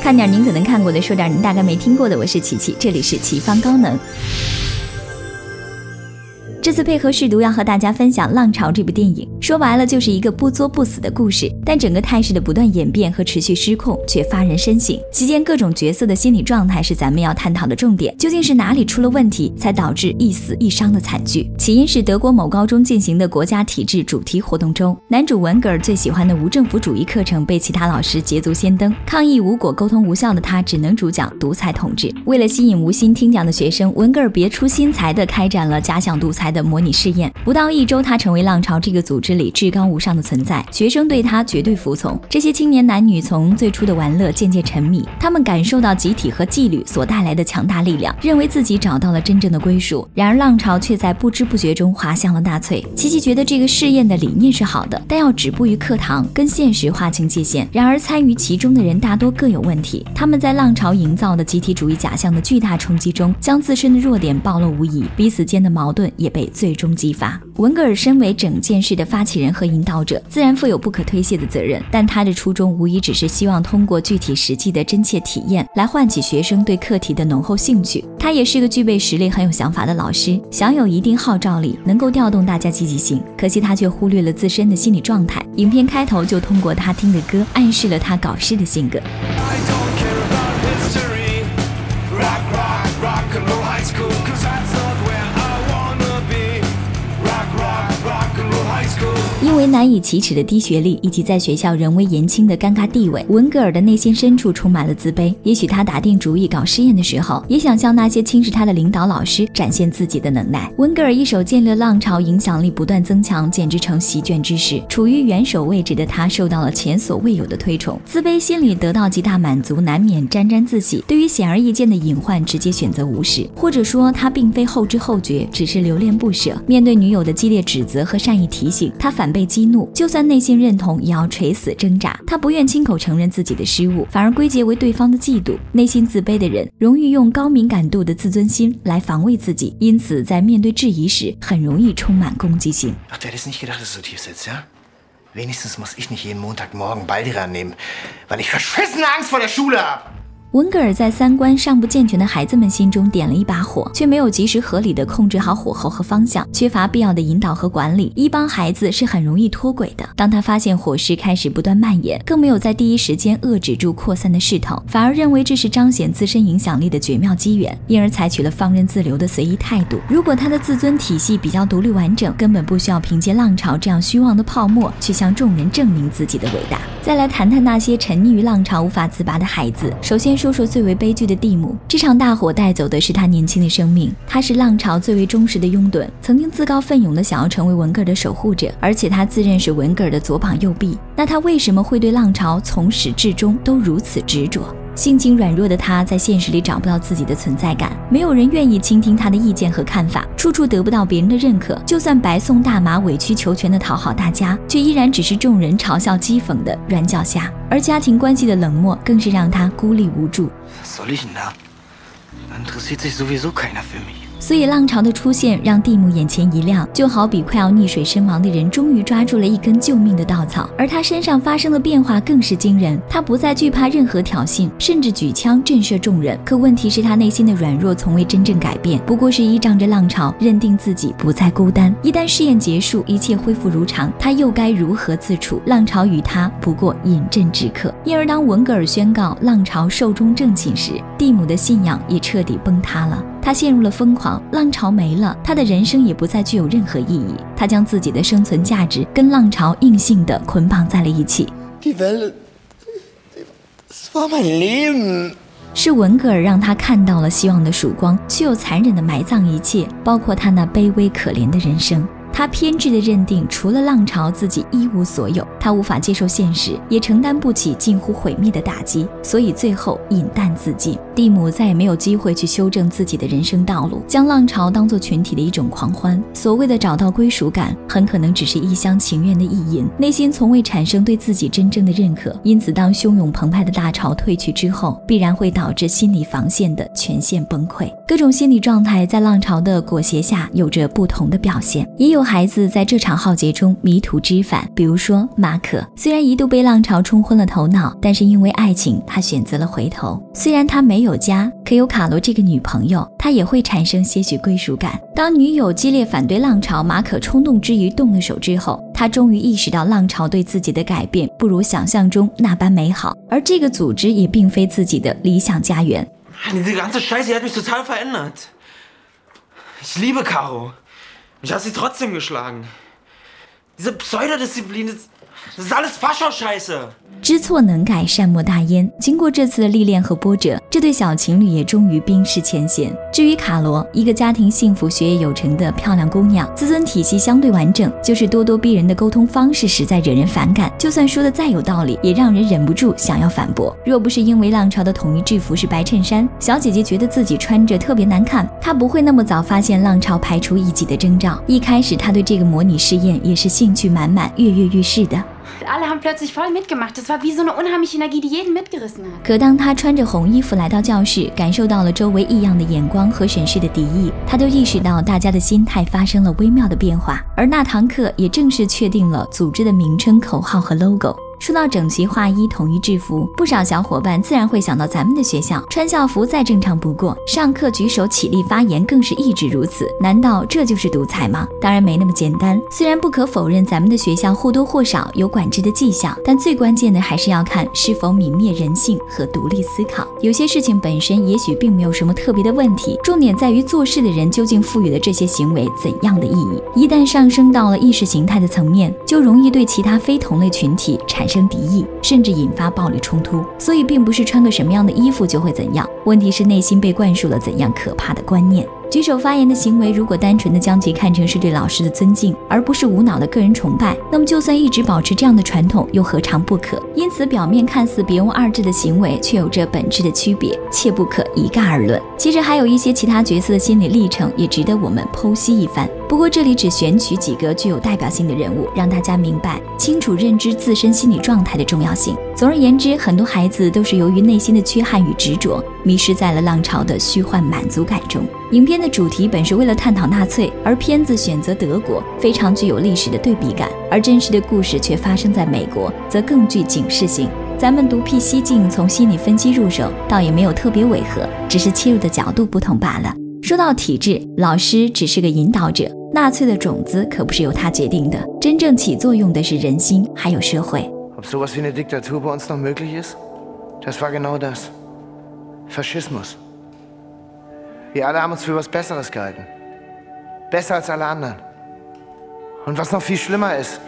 看点您可能看过的，说点您大概没听过的。我是琪琪，这里是奇方高能。这次配合试读要和大家分享《浪潮》这部电影，说白了就是一个不作不死的故事，但整个态势的不断演变和持续失控却发人深省。期间各种角色的心理状态是咱们要探讨的重点，究竟是哪里出了问题，才导致一死一伤的惨剧？起因是德国某高中进行的国家体制主题活动中，男主文格尔最喜欢的无政府主义课程被其他老师捷足先登，抗议无果、沟通无效的他只能主讲独裁统治。为了吸引无心听讲的学生，文格尔别出心裁地开展了假想独裁。的模拟试验不到一周，他成为浪潮这个组织里至高无上的存在，学生对他绝对服从。这些青年男女从最初的玩乐渐渐沉迷，他们感受到集体和纪律所带来的强大力量，认为自己找到了真正的归属。然而，浪潮却在不知不觉中滑向了纳粹。琪琪觉得这个试验的理念是好的，但要止步于课堂，跟现实划清界限。然而，参与其中的人大多各有问题，他们在浪潮营造的集体主义假象的巨大冲击中，将自身的弱点暴露无遗，彼此间的矛盾也被。最终激发。文格尔身为整件事的发起人和引导者，自然负有不可推卸的责任。但他的初衷无疑只是希望通过具体实际的真切体验，来唤起学生对课题的浓厚兴趣。他也是个具备实力、很有想法的老师，享有一定号召力，能够调动大家积极性。可惜他却忽略了自身的心理状态。影片开头就通过他听的歌，暗示了他搞事的性格。因为难以启齿的低学历，以及在学校人微言轻的尴尬地位，文格尔的内心深处充满了自卑。也许他打定主意搞试验的时候，也想向那些轻视他的领导老师展现自己的能耐。文格尔一手建立浪潮，影响力不断增强，简直成席卷之势。处于元首位置的他，受到了前所未有的推崇，自卑心理得到极大满足，难免沾沾自喜。对于显而易见的隐患，直接选择无视，或者说他并非后知后觉，只是留恋不舍。面对女友的激烈指责和善意提醒，他反。被激怒，就算内心认同，也要垂死挣扎。他不愿亲口承认自己的失误，反而归结为对方的嫉妒。内心自卑的人，容易用高敏感度的自尊心来防卫自己，因此在面对质疑时，很容易充满攻击性。文格尔在三观尚不健全的孩子们心中点了一把火，却没有及时合理的控制好火候和方向，缺乏必要的引导和管理。一帮孩子是很容易脱轨的。当他发现火势开始不断蔓延，更没有在第一时间遏制住扩散的势头，反而认为这是彰显自身影响力的绝妙机缘，因而采取了放任自流的随意态度。如果他的自尊体系比较独立完整，根本不需要凭借浪潮这样虚妄的泡沫去向众人证明自己的伟大。再来谈谈那些沉溺于浪潮无法自拔的孩子，首先。说说最为悲剧的蒂姆，这场大火带走的是他年轻的生命。他是浪潮最为忠实的拥趸，曾经自告奋勇的想要成为文格尔的守护者，而且他自认是文格尔的左膀右臂。那他为什么会对浪潮从始至终都如此执着？性情软弱的他，在现实里找不到自己的存在感，没有人愿意倾听他的意见和看法，处处得不到别人的认可。就算白送大麻，委曲求全的讨好大家，却依然只是众人嘲笑讥讽的软脚虾。而家庭关系的冷漠，更是让他孤立无助。所以浪潮的出现让蒂姆眼前一亮，就好比快要溺水身亡的人终于抓住了一根救命的稻草。而他身上发生的变化更是惊人，他不再惧怕任何挑衅，甚至举枪震慑众人。可问题是，他内心的软弱从未真正改变，不过是依仗着浪潮，认定自己不再孤单。一旦试验结束，一切恢复如常，他又该如何自处？浪潮与他不过饮鸩止渴。因而，当文格尔宣告浪潮寿终正寝时，蒂姆的信仰也彻底崩塌了。他陷入了疯狂，浪潮没了，他的人生也不再具有任何意义。他将自己的生存价值跟浪潮硬性的捆绑在了一起。是文格尔让他看到了希望的曙光，却又残忍的埋葬一切，包括他那卑微可怜的人生。他偏执地认定，除了浪潮，自己一无所有。他无法接受现实，也承担不起近乎毁灭的打击，所以最后饮弹自尽。蒂姆再也没有机会去修正自己的人生道路，将浪潮当作群体的一种狂欢。所谓的找到归属感，很可能只是一厢情愿的意淫，内心从未产生对自己真正的认可。因此，当汹涌澎湃的大潮退去之后，必然会导致心理防线的全线崩溃。各种心理状态在浪潮的裹挟下有着不同的表现，也有。有孩子在这场浩劫中迷途知返，比如说马可，虽然一度被浪潮冲昏了头脑，但是因为爱情，他选择了回头。虽然他没有家，可有卡罗这个女朋友，他也会产生些许归属感。当女友激烈反对浪潮，马可冲动之余动了手之后，他终于意识到浪潮对自己的改变不如想象中那般美好，而这个组织也并非自己的理想家园。Diese ganze Scheiße hat mich total verändert. Ich liebe Caro. Ich habe sie trotzdem geschlagen. Diese Pseudodisziplin, das, das ist alles Fascho-Scheiße. 知错能改，善莫大焉。经过这次的历练和波折，这对小情侣也终于冰释前嫌。至于卡罗，一个家庭幸福、学业有成的漂亮姑娘，自尊体系相对完整，就是咄咄逼人的沟通方式实在惹人反感。就算说的再有道理，也让人忍不住想要反驳。若不是因为浪潮的统一制服是白衬衫，小姐姐觉得自己穿着特别难看，她不会那么早发现浪潮排除异己的征兆。一开始，她对这个模拟试验也是兴趣满满、跃跃欲试的。可当他穿着红衣服来到教室，感受到了周围异样的眼光和审视的敌意，他就意识到大家的心态发生了微妙的变化。而那堂课也正式确定了组织的名称、口号和 logo。说到整齐划一、统一制服，不少小伙伴自然会想到咱们的学校，穿校服再正常不过，上课举手起立发言更是一直如此。难道这就是独裁吗？当然没那么简单。虽然不可否认咱们的学校或多或少有管制的迹象，但最关键的还是要看是否泯灭人性和独立思考。有些事情本身也许并没有什么特别的问题，重点在于做事的人究竟赋予了这些行为怎样的意义。一旦上升到了意识形态的层面，就容易对其他非同类群体产。生敌意，甚至引发暴力冲突。所以，并不是穿个什么样的衣服就会怎样，问题是内心被灌输了怎样可怕的观念。举手发言的行为，如果单纯的将其看成是对老师的尊敬，而不是无脑的个人崇拜，那么就算一直保持这样的传统，又何尝不可？因此，表面看似别无二致的行为，却有着本质的区别，切不可一概而论。其实，还有一些其他角色的心理历程，也值得我们剖析一番。不过，这里只选取几个具有代表性的人物，让大家明白清楚认知自身心理状态的重要性。总而言之，很多孩子都是由于内心的缺憾与执着，迷失在了浪潮的虚幻满足感中。影片的主题本是为了探讨纳粹，而片子选择德国，非常具有历史的对比感；而真实的故事却发生在美国，则更具警示性。咱们独辟蹊径，从心理分析入手，倒也没有特别违和，只是切入的角度不同罢了。说到体制，老师只是个引导者，纳粹的种子可不是由他决定的，真正起作用的是人心，还有社会。Ob sowas wie eine Diktatur bei uns noch möglich ist? Das war genau das. Faschismus. Wir alle haben uns für was Besseres gehalten. Besser als alle anderen. Und was noch viel schlimmer ist,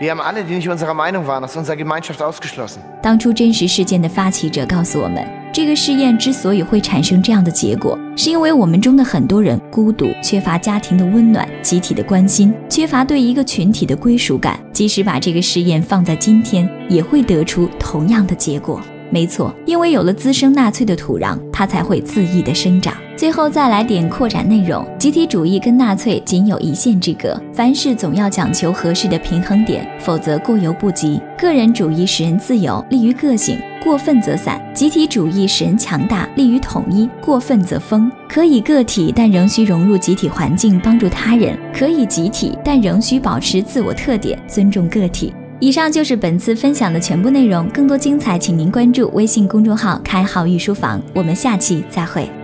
wir haben alle, die nicht unserer Meinung waren, aus unserer Gemeinschaft ausgeschlossen. 当初真实事件的发起者告诉我们，这个试验之所以会产生这样的结果，是因为我们中的很多人孤独，缺乏家庭的温暖、集体的关心，缺乏对一个群体的归属感。即使把这个试验放在今天，也会得出同样的结果。没错，因为有了滋生纳粹的土壤，它才会恣意的生长。最后再来点扩展内容：集体主义跟纳粹仅有一线之隔，凡事总要讲求合适的平衡点，否则过犹不及。个人主义使人自由，利于个性；过分则散。集体主义使人强大，利于统一；过分则疯。可以个体，但仍需融入集体环境，帮助他人；可以集体，但仍需保持自我特点，尊重个体。以上就是本次分享的全部内容，更多精彩，请您关注微信公众号“开号御书房”。我们下期再会。